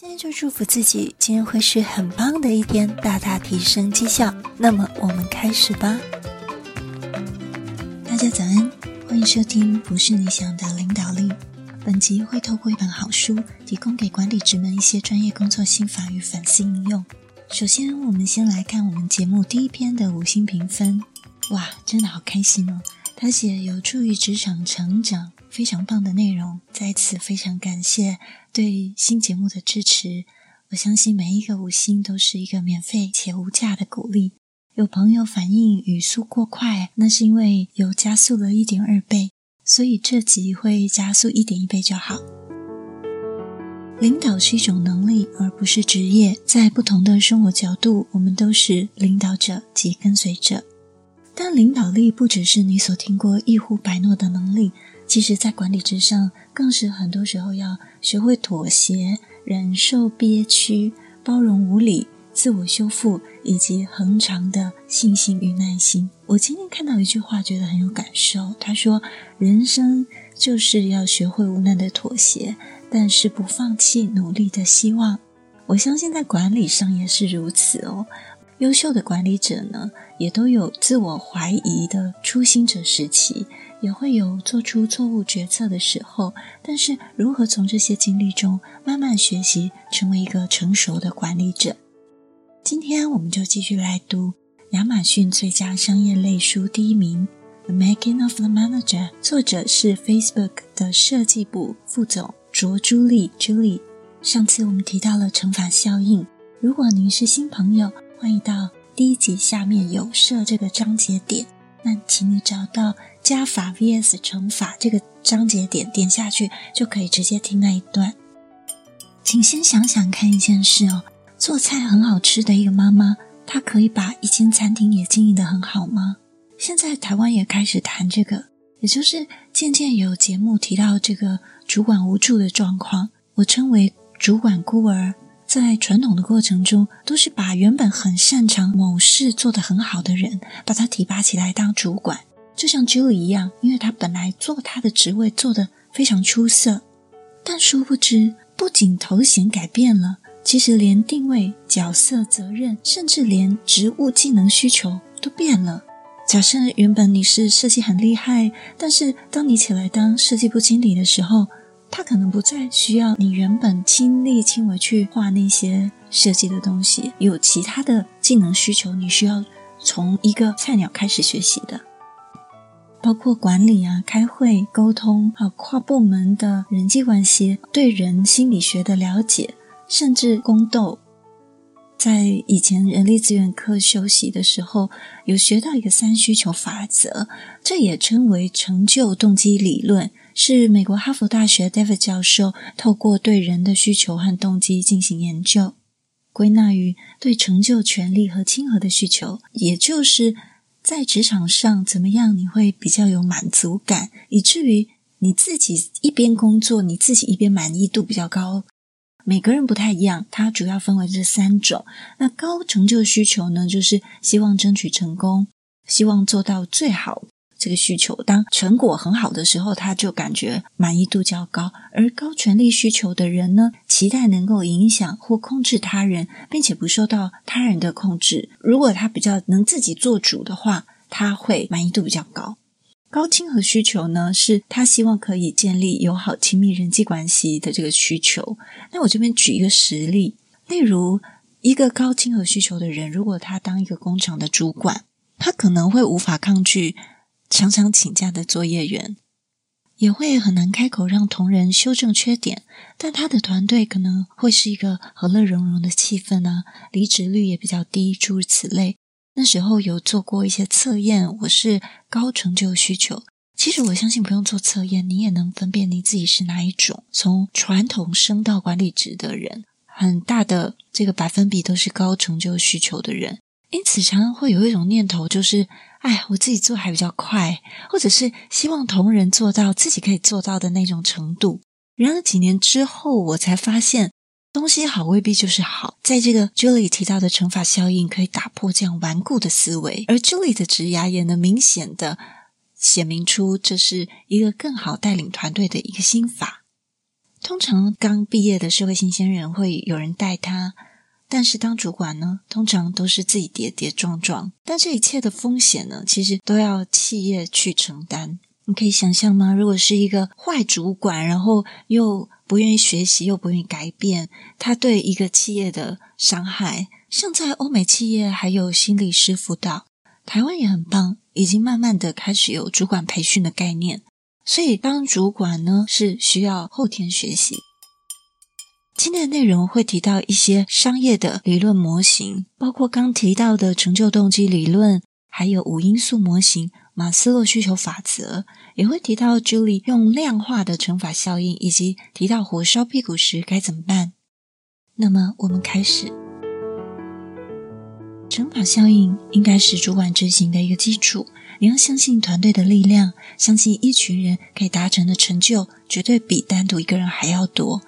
今天就祝福自己，今天会是很棒的一天，大大提升绩效。那么，我们开始吧。大家早安，欢迎收听《不是你想的领导力》。本集会透过一本好书，提供给管理职们一些专业工作心法与反思应用。首先，我们先来看我们节目第一篇的五星评分。哇，真的好开心哦！他写有助于职场成长。非常棒的内容，在此非常感谢对新节目的支持。我相信每一个五星都是一个免费且无价的鼓励。有朋友反映语速过快，那是因为有加速了一点二倍，所以这集会加速一点一倍就好。领导是一种能力，而不是职业。在不同的生活角度，我们都是领导者及跟随者。但领导力不只是你所听过一呼百诺的能力。其实，在管理之上，更是很多时候要学会妥协、忍受憋屈、包容无理、自我修复，以及恒长的信心与耐心。我今天看到一句话，觉得很有感受。他说：“人生就是要学会无奈的妥协，但是不放弃努力的希望。”我相信在管理上也是如此哦。优秀的管理者呢，也都有自我怀疑的初心者时期。也会有做出错误决策的时候，但是如何从这些经历中慢慢学习，成为一个成熟的管理者？今天我们就继续来读亚马逊最佳商业类书第一名《The Making of the Manager》，作者是 Facebook 的设计部副总卓朱莉 Julie。上次我们提到了乘法效应，如果您是新朋友，欢迎到第一集下面有设这个章节点，那请你找到。加法 vs 乘法这个章节点点下去，就可以直接听那一段。请先想想看一件事哦，做菜很好吃的一个妈妈，她可以把一间餐厅也经营得很好吗？现在台湾也开始谈这个，也就是渐渐有节目提到这个主管无助的状况，我称为主管孤儿。在传统的过程中，都是把原本很擅长某事做得很好的人，把他提拔起来当主管。就像 Joe 一样，因为他本来做他的职位做得非常出色，但殊不知，不仅头衔改变了，其实连定位、角色、责任，甚至连职务技能需求都变了。假设原本你是设计很厉害，但是当你起来当设计部经理的时候，他可能不再需要你原本亲力亲为去画那些设计的东西，有其他的技能需求，你需要从一个菜鸟开始学习的。包括管理啊、开会、沟通，还有跨部门的人际关系，对人心理学的了解，甚至宫斗。在以前人力资源课休息的时候，有学到一个三需求法则，这也称为成就动机理论，是美国哈佛大学 David 教授透过对人的需求和动机进行研究，归纳于对成就、权力和亲和的需求，也就是。在职场上怎么样？你会比较有满足感，以至于你自己一边工作，你自己一边满意度比较高。每个人不太一样，它主要分为这三种。那高成就需求呢，就是希望争取成功，希望做到最好。这个需求，当成果很好的时候，他就感觉满意度较高；而高权力需求的人呢，期待能够影响或控制他人，并且不受到他人的控制。如果他比较能自己做主的话，他会满意度比较高。高亲和需求呢，是他希望可以建立友好亲密人际关系的这个需求。那我这边举一个实例，例如一个高亲和需求的人，如果他当一个工厂的主管，他可能会无法抗拒。常常请假的作业员也会很难开口让同仁修正缺点，但他的团队可能会是一个和乐融融的气氛啊，离职率也比较低，诸如此类。那时候有做过一些测验，我是高成就需求。其实我相信不用做测验，你也能分辨你自己是哪一种。从传统升到管理职的人，很大的这个百分比都是高成就需求的人，因此常常会有一种念头，就是。哎，我自己做还比较快，或者是希望同仁做到自己可以做到的那种程度。然而几年之后，我才发现东西好未必就是好。在这个 Julie 提到的乘法效应，可以打破这样顽固的思维，而 Julie 的职涯也能明显的显明出这是一个更好带领团队的一个心法。通常刚毕业的社会新鲜人会有人带他，但是当主管呢，通常都是自己跌跌撞撞。但这一切的风险呢，其实都要企业去承担。你可以想象吗？如果是一个坏主管，然后又不愿意学习，又不愿意改变，他对一个企业的伤害，像在欧美企业还有心理师辅导，台湾也很棒，已经慢慢的开始有主管培训的概念。所以，当主管呢，是需要后天学习。今天的内容会提到一些商业的理论模型，包括刚提到的成就动机理论，还有五因素模型、马斯洛需求法则，也会提到 Julie 用量化的乘法效应，以及提到火烧屁股时该怎么办。那么，我们开始。乘法效应应该是主管执行的一个基础。你要相信团队的力量，相信一群人可以达成的成就，绝对比单独一个人还要多。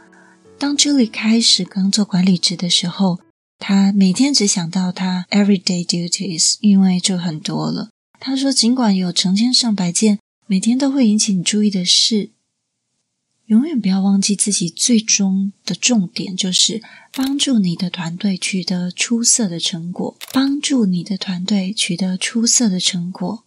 当 Julie 开始刚做管理职的时候，他每天只想到他 everyday duties，因为就很多了。他说，尽管有成千上百件每天都会引起你注意的事，永远不要忘记自己最终的重点就是帮助你的团队取得出色的成果，帮助你的团队取得出色的成果。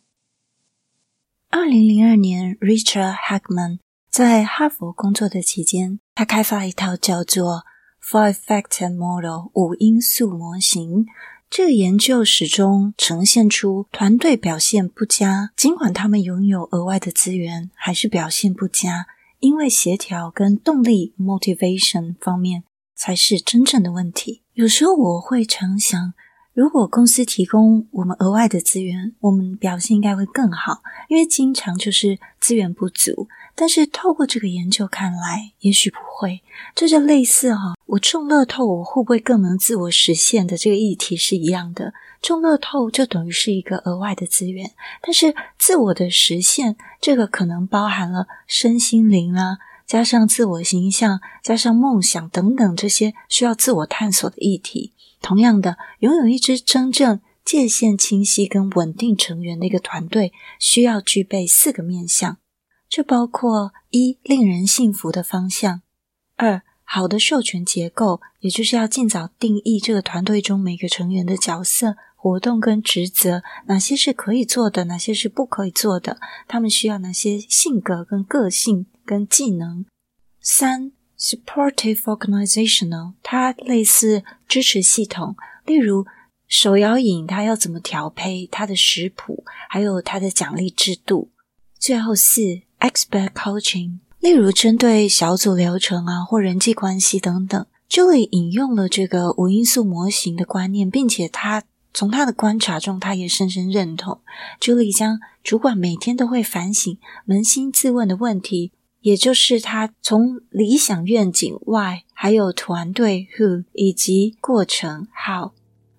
二零零二年，Richard Hackman 在哈佛工作的期间，他开发一套叫做 Five Factor Model 五因素模型。这个研究始终呈现出团队表现不佳，尽管他们拥有额外的资源，还是表现不佳，因为协调跟动力 （motivation） 方面才是真正的问题。有时候我会常想，如果公司提供我们额外的资源，我们表现应该会更好，因为经常就是资源不足。但是透过这个研究看来，也许不会。这就类似哈、哦，我中乐透，我会不会更能自我实现的这个议题是一样的。中乐透就等于是一个额外的资源，但是自我的实现，这个可能包含了身心灵啊，加上自我形象，加上梦想等等这些需要自我探索的议题。同样的，拥有一支真正界限清晰跟稳定成员的一个团队，需要具备四个面向，这包括一、令人信服的方向；二、好的授权结构，也就是要尽早定义这个团队中每个成员的角色、活动跟职责，哪些是可以做的，哪些是不可以做的，他们需要哪些性格跟个性跟技能；三、Supportive organizational，它类似支持系统，例如手摇饮，它要怎么调配，它的食谱，还有它的奖励制度。最后四，Expert coaching，例如针对小组流程啊或人际关系等等。Julie 引用了这个五因素模型的观念，并且他从他的观察中，他也深深认同。Julie 将主管每天都会反省、扪心自问的问题。也就是他从理想愿景 Why，还有团队 Who，以及过程 How，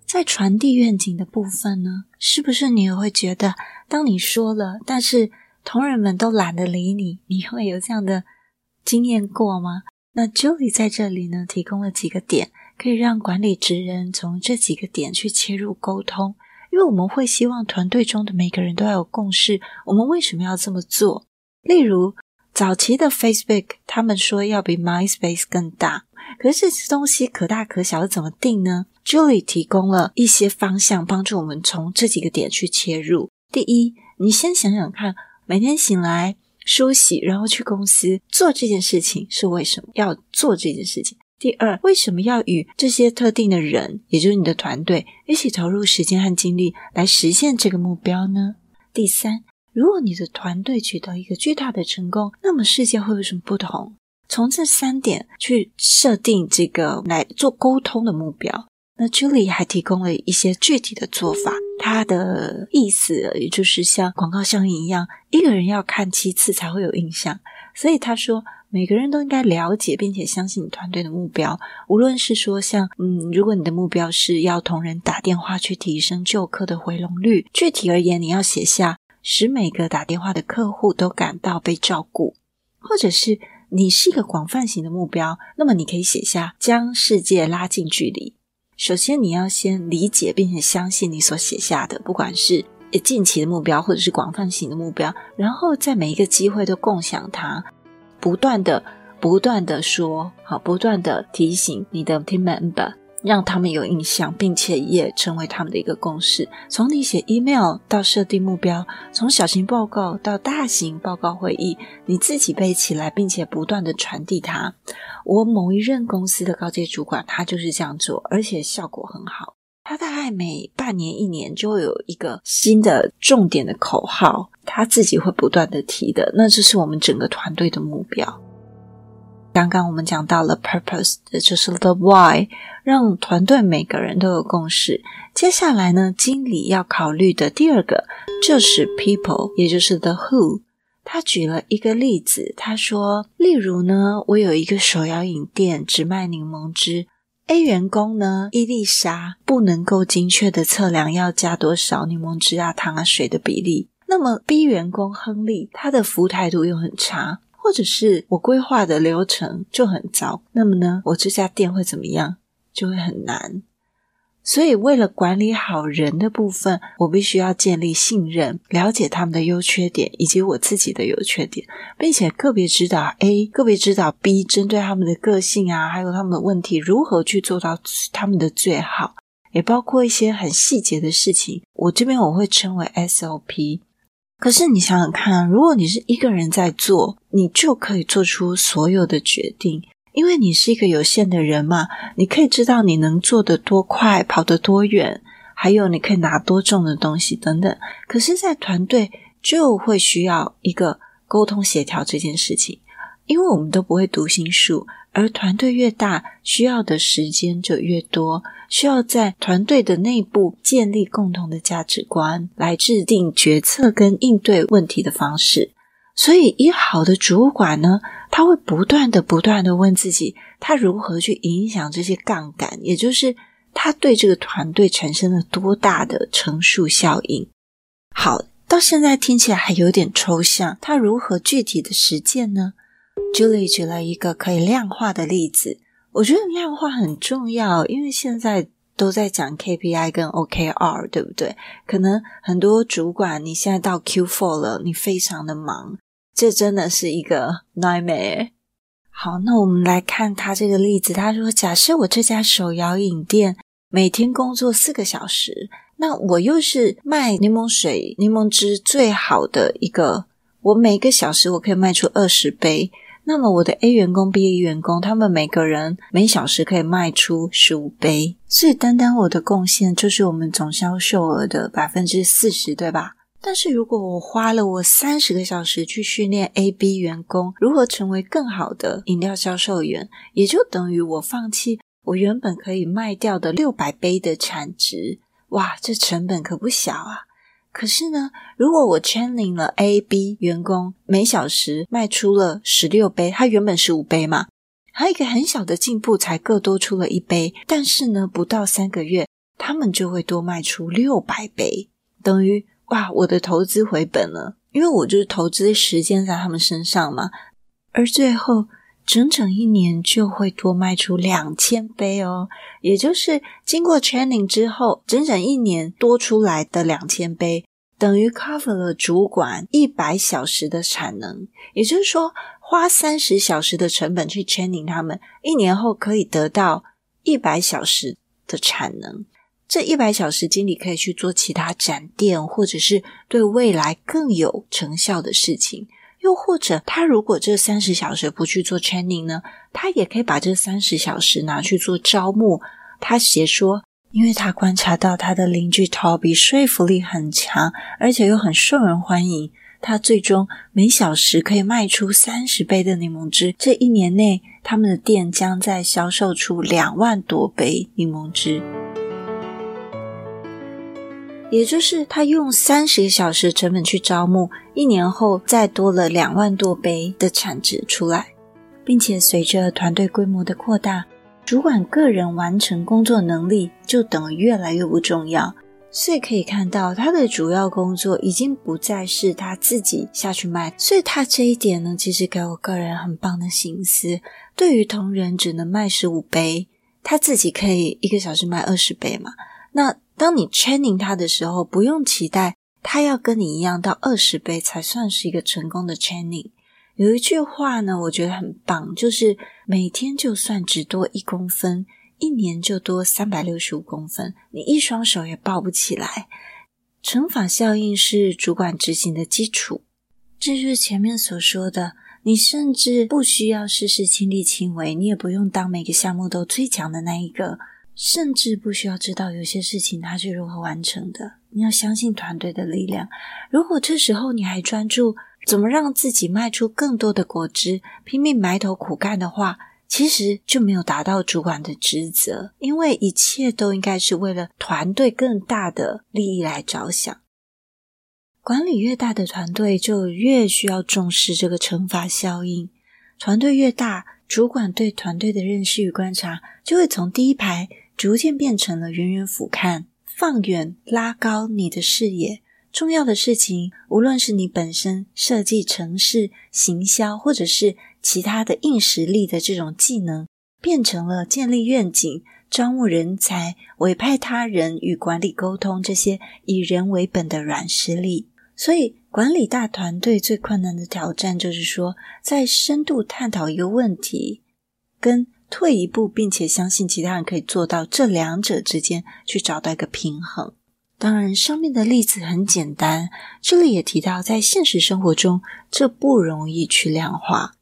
在传递愿景的部分呢，是不是你也会觉得，当你说了，但是同仁们都懒得理你，你会有这样的经验过吗？那 Julie 在这里呢，提供了几个点，可以让管理职人从这几个点去切入沟通，因为我们会希望团队中的每个人都要有共识，我们为什么要这么做？例如。早期的 Facebook，他们说要比 MySpace 更大，可是这些东西可大可小，怎么定呢？Julie 提供了一些方向，帮助我们从这几个点去切入。第一，你先想想看，每天醒来梳洗，然后去公司做这件事情是为什么要做这件事情？第二，为什么要与这些特定的人，也就是你的团队，一起投入时间和精力来实现这个目标呢？第三。如果你的团队取得一个巨大的成功，那么世界会有什么不同？从这三点去设定这个来做沟通的目标。那 Julie 还提供了一些具体的做法，他的意思也就是像广告效应一样，一个人要看七次才会有印象。所以他说，每个人都应该了解并且相信你团队的目标，无论是说像嗯，如果你的目标是要同仁打电话去提升旧客的回笼率，具体而言，你要写下。使每个打电话的客户都感到被照顾，或者是你是一个广泛型的目标，那么你可以写下将世界拉近距离。首先，你要先理解并且相信你所写下的，不管是近期的目标或者是广泛型的目标，然后在每一个机会都共享它，不断的不断的说，好，不断的提醒你的 team member。让他们有印象，并且也成为他们的一个共识。从你写 email 到设定目标，从小型报告到大型报告会议，你自己背起来，并且不断的传递它。我某一任公司的高阶主管，他就是这样做，而且效果很好。他大概每半年、一年就会有一个新的重点的口号，他自己会不断的提的。那这是我们整个团队的目标。刚刚我们讲到了 purpose，也就是 the why，让团队每个人都有共识。接下来呢，经理要考虑的第二个就是 people，也就是 the who。他举了一个例子，他说，例如呢，我有一个手摇饮店，只卖柠檬汁。A 员工呢，伊丽莎不能够精确的测量要加多少柠檬汁啊、糖啊、水的比例。那么 B 员工亨利，他的服务态度又很差。或者是我规划的流程就很糟，那么呢，我这家店会怎么样？就会很难。所以，为了管理好人的部分，我必须要建立信任，了解他们的优缺点以及我自己的优缺点，并且个别指导 A，个别指导 B，针对他们的个性啊，还有他们的问题，如何去做到他们的最好，也包括一些很细节的事情。我这边我会称为 SOP。可是你想想看，如果你是一个人在做，你就可以做出所有的决定，因为你是一个有限的人嘛。你可以知道你能做得多快，跑得多远，还有你可以拿多重的东西等等。可是，在团队就会需要一个沟通协调这件事情，因为我们都不会读心术。而团队越大，需要的时间就越多，需要在团队的内部建立共同的价值观，来制定决策跟应对问题的方式。所以，一好的主管呢，他会不断的、不断的问自己，他如何去影响这些杠杆，也就是他对这个团队产生了多大的乘数效应。好，到现在听起来还有点抽象，他如何具体的实践呢？Julie 举了一个可以量化的例子，我觉得量化很重要，因为现在都在讲 KPI 跟 OKR，对不对？可能很多主管你现在到 Q4 了，你非常的忙，这真的是一个 nightmare。好，那我们来看他这个例子，他说：假设我这家手摇饮店每天工作四个小时，那我又是卖柠檬水、柠檬汁最好的一个，我每个小时我可以卖出二十杯。那么我的 A 员工、B 员工，他们每个人每小时可以卖出十五杯，所以单单我的贡献就是我们总销售额的百分之四十，对吧？但是如果我花了我三十个小时去训练 A、B 员工如何成为更好的饮料销售员，也就等于我放弃我原本可以卖掉的六百杯的产值，哇，这成本可不小啊！可是呢，如果我 training 了 A、B 员工，每小时卖出了十六杯，他原本十五杯嘛，还有一个很小的进步，才各多出了一杯。但是呢，不到三个月，他们就会多卖出六百杯，等于哇，我的投资回本了，因为我就是投资时间在他们身上嘛。而最后，整整一年就会多卖出两千杯哦，也就是经过 training 之后，整整一年多出来的两千杯，等于 cover 了主管一百小时的产能。也就是说，花三十小时的成本去 training 他们，一年后可以得到一百小时的产能。这一百小时，经理可以去做其他展店，或者是对未来更有成效的事情。又或者，他如果这三十小时不去做 training 呢，他也可以把这三十小时拿去做招募。他写说，因为他观察到他的邻居 Toby 说服力很强，而且又很受人欢迎，他最终每小时可以卖出三十杯的柠檬汁。这一年内，他们的店将在销售出两万多杯柠檬汁。也就是他用三十个小时成本去招募，一年后再多了两万多杯的产值出来，并且随着团队规模的扩大，主管个人完成工作能力就等于越来越不重要。所以可以看到，他的主要工作已经不再是他自己下去卖。所以他这一点呢，其实给我个人很棒的心思。对于同仁只能卖十五杯，他自己可以一个小时卖二十杯嘛？那。当你 training 他的时候，不用期待他要跟你一样到二十倍才算是一个成功的 training，有一句话呢，我觉得很棒，就是每天就算只多一公分，一年就多三百六十五公分，你一双手也抱不起来。乘法效应是主管执行的基础，这就是前面所说的，你甚至不需要事事亲力亲为，你也不用当每个项目都最强的那一个，甚至不需要知道有些事情它是如何完成的。你要相信团队的力量。如果这时候你还专注，怎么让自己卖出更多的果汁，拼命埋头苦干的话，其实就没有达到主管的职责，因为一切都应该是为了团队更大的利益来着想。管理越大的团队，就越需要重视这个惩罚效应。团队越大，主管对团队的认识与观察，就会从第一排逐渐变成了远远俯瞰，放远拉高你的视野。重要的事情，无论是你本身设计、程式、行销，或者是其他的硬实力的这种技能，变成了建立愿景、招募人才、委派他人与管理沟通这些以人为本的软实力。所以，管理大团队最困难的挑战，就是说，在深度探讨一个问题，跟退一步，并且相信其他人可以做到这两者之间，去找到一个平衡。当然，上面的例子很简单，这里也提到，在现实生活中，这不容易去量化。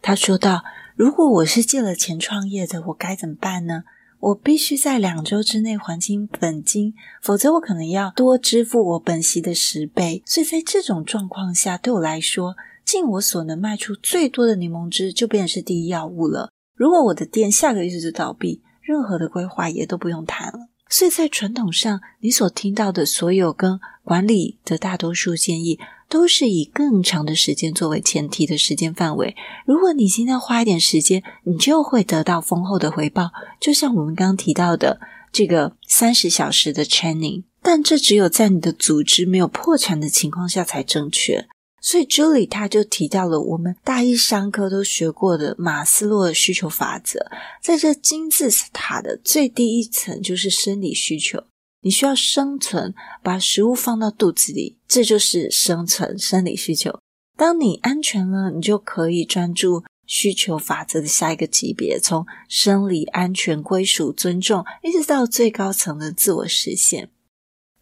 他说道：“如果我是借了钱创业的，我该怎么办呢？我必须在两周之内还清本金，否则我可能要多支付我本息的十倍。所以在这种状况下，对我来说，尽我所能卖出最多的柠檬汁，就变成是第一要务了。如果我的店下个月就倒闭，任何的规划也都不用谈了。”所以在传统上，你所听到的所有跟管理的大多数建议，都是以更长的时间作为前提的时间范围。如果你今天花一点时间，你就会得到丰厚的回报。就像我们刚刚提到的这个三十小时的 training，但这只有在你的组织没有破产的情况下才正确。所以这里他就提到了我们大一商科都学过的马斯洛的需求法则，在这金字塔的最低一层就是生理需求，你需要生存，把食物放到肚子里，这就是生存生理需求。当你安全了，你就可以专注需求法则的下一个级别，从生理安全、归属、尊重，一直到最高层的自我实现。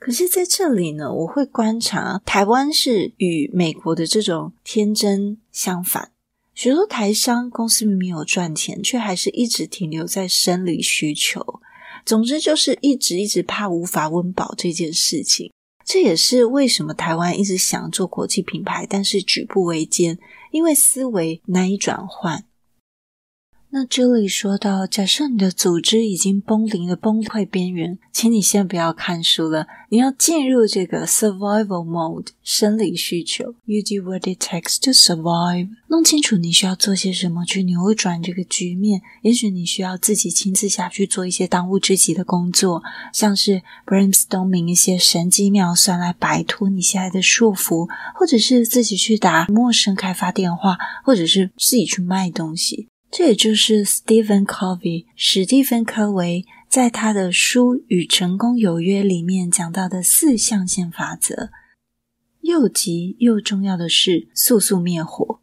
可是在这里呢，我会观察台湾是与美国的这种天真相反。许多台商公司没有赚钱，却还是一直停留在生理需求。总之就是一直一直怕无法温饱这件事情。这也是为什么台湾一直想做国际品牌，但是举步维艰，因为思维难以转换。那这里说到，假设你的组织已经绷临了崩溃边缘，请你先不要看书了，你要进入这个 survival mode 生理需求。You do what it takes to survive。弄清楚你需要做些什么去扭转这个局面。也许你需要自己亲自下去做一些当务之急的工作，像是 brainstorming 一些神机妙算来摆脱你现在的束缚，或者是自己去打陌生开发电话，或者是自己去卖东西。这也就是 Stephen Covey 史蒂芬·科维在他的书《与成功有约》里面讲到的四象限法则。又急又重要的是速速灭火。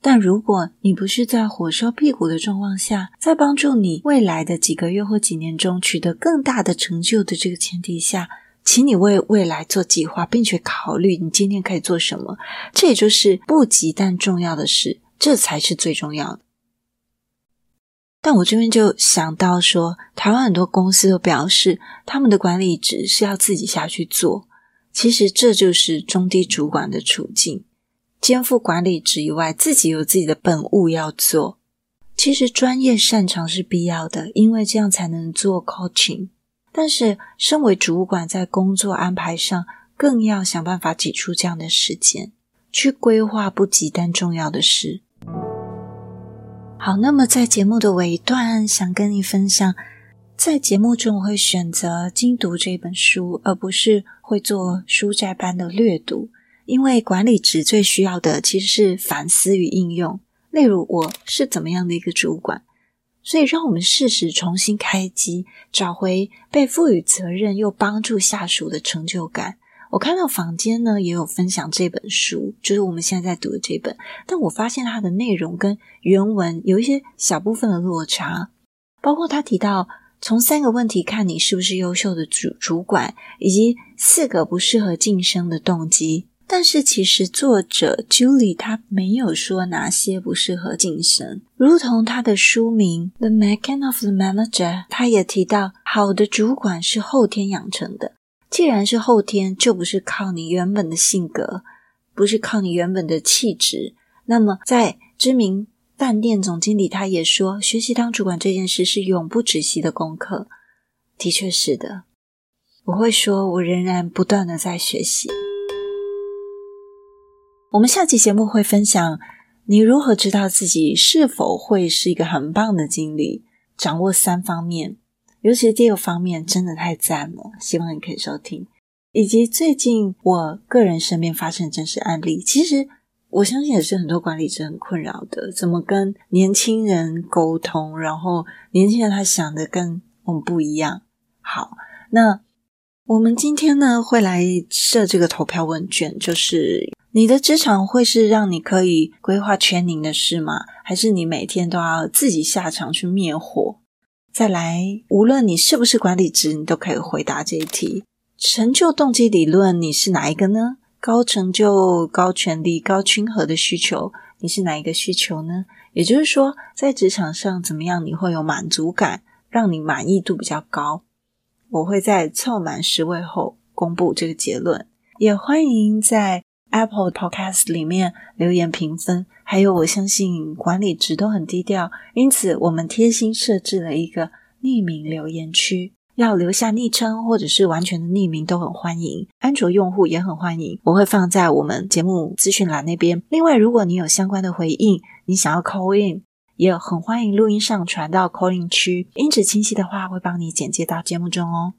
但如果你不是在火烧屁股的状况下，在帮助你未来的几个月或几年中取得更大的成就的这个前提下，请你为未来做计划，并且考虑你今天可以做什么。这也就是不急但重要的事，这才是最重要的。但我这边就想到说，台湾很多公司都表示，他们的管理职是要自己下去做。其实这就是中低主管的处境，肩负管理职以外，自己有自己的本务要做。其实专业擅长是必要的，因为这样才能做 coaching。但是身为主管，在工作安排上，更要想办法挤出这样的时间，去规划不急但重要的事。好，那么在节目的尾段，想跟你分享，在节目中我会选择精读这本书，而不是会做书斋般的略读，因为管理职最需要的其实是反思与应用。例如，我是怎么样的一个主管？所以，让我们适时重新开机，找回被赋予责任又帮助下属的成就感。我看到坊间呢也有分享这本书，就是我们现在在读的这本，但我发现它的内容跟原文有一些小部分的落差，包括他提到从三个问题看你是不是优秀的主主管，以及四个不适合晋升的动机。但是其实作者 Julie 他没有说哪些不适合晋升，如同他的书名《The Making of the Manager》，他也提到好的主管是后天养成的。既然是后天，就不是靠你原本的性格，不是靠你原本的气质。那么，在知名饭店总经理他也说，学习当主管这件事是永不止息的功课。的确是的，我会说，我仍然不断的在学习。我们下期节目会分享你如何知道自己是否会是一个很棒的经理，掌握三方面，尤其是第二方面真的太赞了，希望你可以收听。以及最近我个人身边发生的真实案例，其实我相信也是很多管理者很困扰的，怎么跟年轻人沟通，然后年轻人他想的跟我们不一样。好，那我们今天呢会来设这个投票问卷，就是。你的职场会是让你可以规划 training 的事吗？还是你每天都要自己下场去灭火？再来，无论你是不是管理职，你都可以回答这一题。成就动机理论，你是哪一个呢？高成就、高权力、高亲和的需求，你是哪一个需求呢？也就是说，在职场上怎么样你会有满足感，让你满意度比较高？我会在凑满十位后公布这个结论。也欢迎在 Apple Podcast 里面留言评分，还有我相信管理职都很低调，因此我们贴心设置了一个匿名留言区，要留下昵称或者是完全的匿名都很欢迎，安卓用户也很欢迎，我会放在我们节目资讯栏那边。另外，如果你有相关的回应，你想要 call in，也很欢迎录音上传到 call in 区，音质清晰的话会帮你剪接到节目中哦。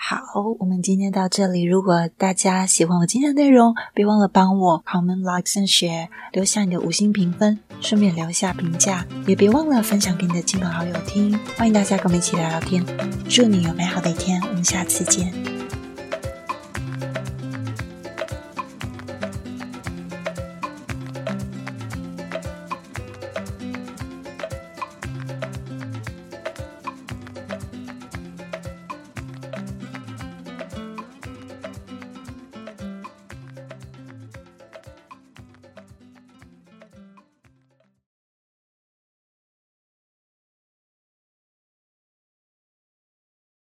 好，我们今天到这里。如果大家喜欢我今天的内容，别忘了帮我 comment、like and share，留下你的五星评分，顺便留下评价，也别忘了分享给你的亲朋好友听。欢迎大家跟我们一起聊聊天，祝你有美好的一天，我们下次见。